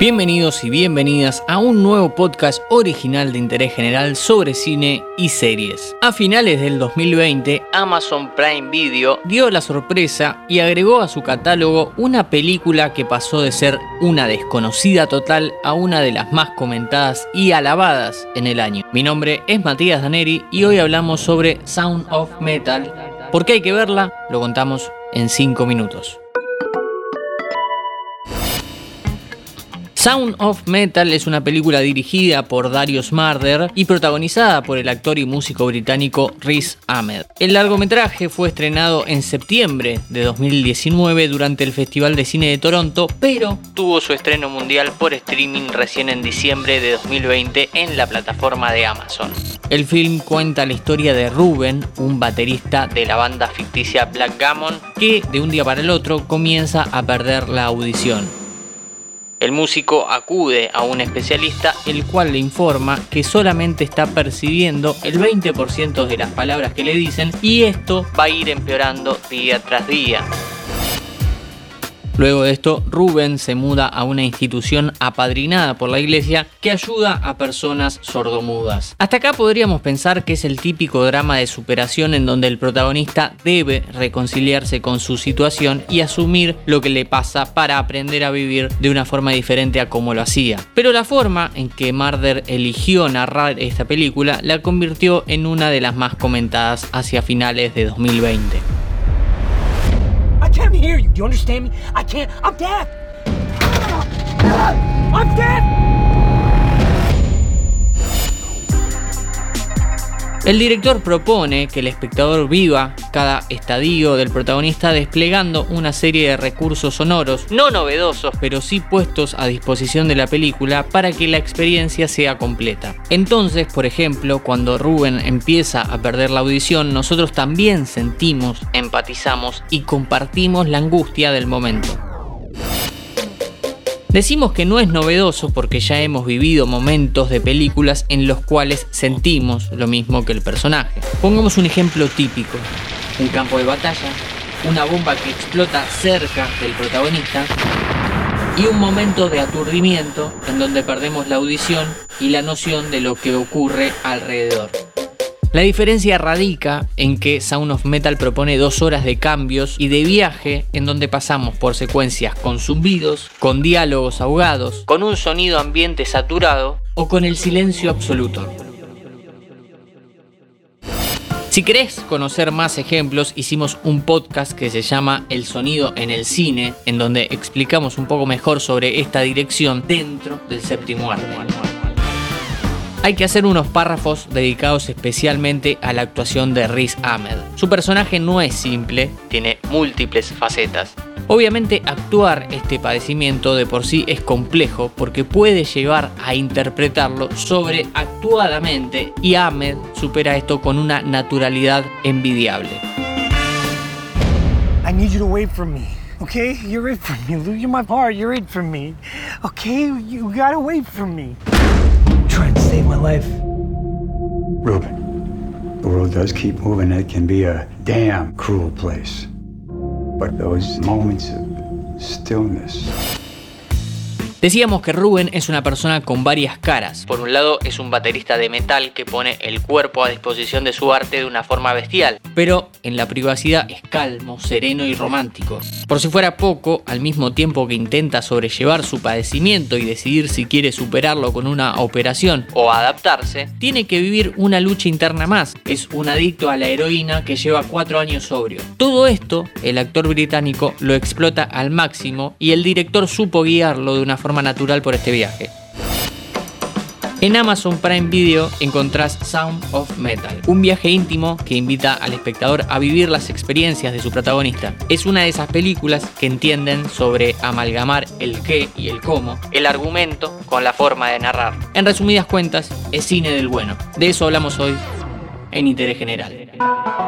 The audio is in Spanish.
Bienvenidos y bienvenidas a un nuevo podcast original de interés general sobre cine y series. A finales del 2020, Amazon Prime Video dio la sorpresa y agregó a su catálogo una película que pasó de ser una desconocida total a una de las más comentadas y alabadas en el año. Mi nombre es Matías Daneri y hoy hablamos sobre Sound of Metal. ¿Por qué hay que verla? Lo contamos en 5 minutos. Sound of Metal es una película dirigida por Darius Marder y protagonizada por el actor y músico británico Riz Ahmed. El largometraje fue estrenado en septiembre de 2019 durante el Festival de Cine de Toronto, pero tuvo su estreno mundial por streaming recién en diciembre de 2020 en la plataforma de Amazon. El film cuenta la historia de Ruben, un baterista de la banda ficticia Black Gammon, que de un día para el otro comienza a perder la audición. El músico acude a un especialista el cual le informa que solamente está percibiendo el 20% de las palabras que le dicen y esto va a ir empeorando día tras día. Luego de esto, Rubén se muda a una institución apadrinada por la iglesia que ayuda a personas sordomudas. Hasta acá podríamos pensar que es el típico drama de superación en donde el protagonista debe reconciliarse con su situación y asumir lo que le pasa para aprender a vivir de una forma diferente a como lo hacía. Pero la forma en que Marder eligió narrar esta película la convirtió en una de las más comentadas hacia finales de 2020. Hear you. Do you understand me? I can't. I'm deaf. I'm deaf. El director propone que el espectador viva cada estadio del protagonista desplegando una serie de recursos sonoros, no novedosos, pero sí puestos a disposición de la película para que la experiencia sea completa. Entonces, por ejemplo, cuando Ruben empieza a perder la audición, nosotros también sentimos, empatizamos y compartimos la angustia del momento. Decimos que no es novedoso porque ya hemos vivido momentos de películas en los cuales sentimos lo mismo que el personaje. Pongamos un ejemplo típico. Un campo de batalla, una bomba que explota cerca del protagonista y un momento de aturdimiento en donde perdemos la audición y la noción de lo que ocurre alrededor. La diferencia radica en que Sound of Metal propone dos horas de cambios y de viaje en donde pasamos por secuencias con zumbidos, con diálogos ahogados, con un sonido ambiente saturado o con el silencio absoluto. Si querés conocer más ejemplos, hicimos un podcast que se llama El sonido en el cine, en donde explicamos un poco mejor sobre esta dirección dentro del séptimo arte hay que hacer unos párrafos dedicados especialmente a la actuación de Riz Ahmed. Su personaje no es simple, tiene múltiples facetas. Obviamente actuar este padecimiento de por sí es complejo porque puede llevar a interpretarlo sobreactuadamente y Ahmed supera esto con una naturalidad envidiable. I need you to wait for me. Okay, you're it for me. My. You're for me. Okay, you gotta wait for me trying to save my life. Ruben, the world does keep moving. It can be a damn cruel place. But those moments of stillness Decíamos que Ruben es una persona con varias caras. Por un lado es un baterista de metal que pone el cuerpo a disposición de su arte de una forma bestial, pero en la privacidad es calmo, sereno y romántico. Por si fuera poco, al mismo tiempo que intenta sobrellevar su padecimiento y decidir si quiere superarlo con una operación o adaptarse, tiene que vivir una lucha interna más. Es un adicto a la heroína que lleva cuatro años sobrio. Todo esto, el actor británico lo explota al máximo y el director supo guiarlo de una forma natural por este viaje. En Amazon Prime Video encontrás Sound of Metal, un viaje íntimo que invita al espectador a vivir las experiencias de su protagonista. Es una de esas películas que entienden sobre amalgamar el qué y el cómo, el argumento con la forma de narrar. En resumidas cuentas, es cine del bueno. De eso hablamos hoy en Interés General.